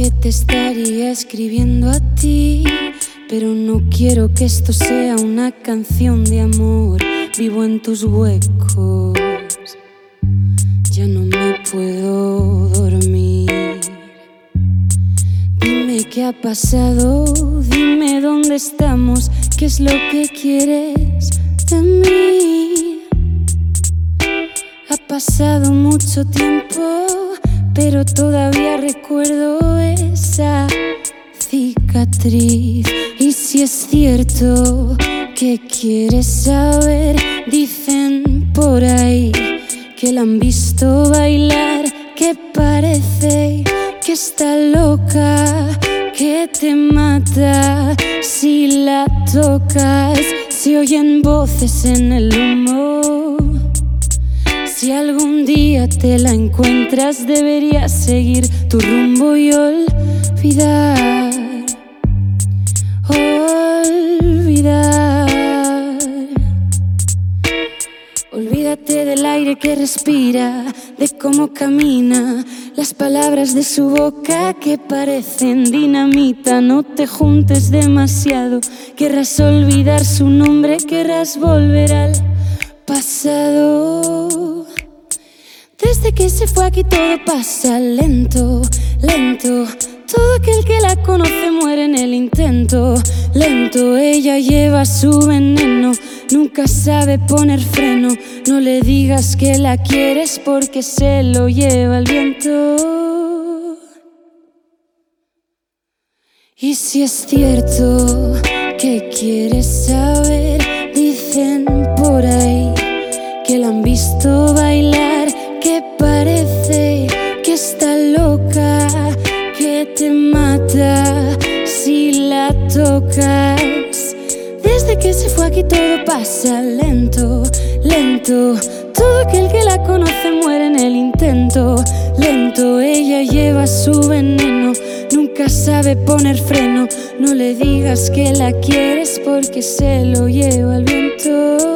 Que te estaría escribiendo a ti, pero no quiero que esto sea una canción de amor. Vivo en tus huecos, ya no me puedo dormir. Dime qué ha pasado, dime dónde estamos, qué es lo que quieres de mí. Ha pasado mucho tiempo pero todavía recuerdo esa cicatriz. Y si es cierto que quieres saber, dicen por ahí que la han visto bailar, que parece que está loca, que te mata si la tocas. Se oyen voces en el humo si algún día te la encuentras, deberías seguir tu rumbo y olvidar. Olvidar. Olvídate del aire que respira, de cómo camina, las palabras de su boca que parecen dinamita. No te juntes demasiado, querrás olvidar su nombre, querrás volver al Aquí todo pasa lento, lento. Todo aquel que la conoce muere en el intento. Lento, ella lleva su veneno. Nunca sabe poner freno. No le digas que la quieres porque se lo lleva el viento. Y si es cierto que quieres saber, dicen por ahí que la han visto bailar, si la tocas. Desde que se fue aquí todo pasa lento, lento. Todo aquel que la conoce muere en el intento. Lento, ella lleva su veneno. Nunca sabe poner freno. No le digas que la quieres porque se lo lleva el viento.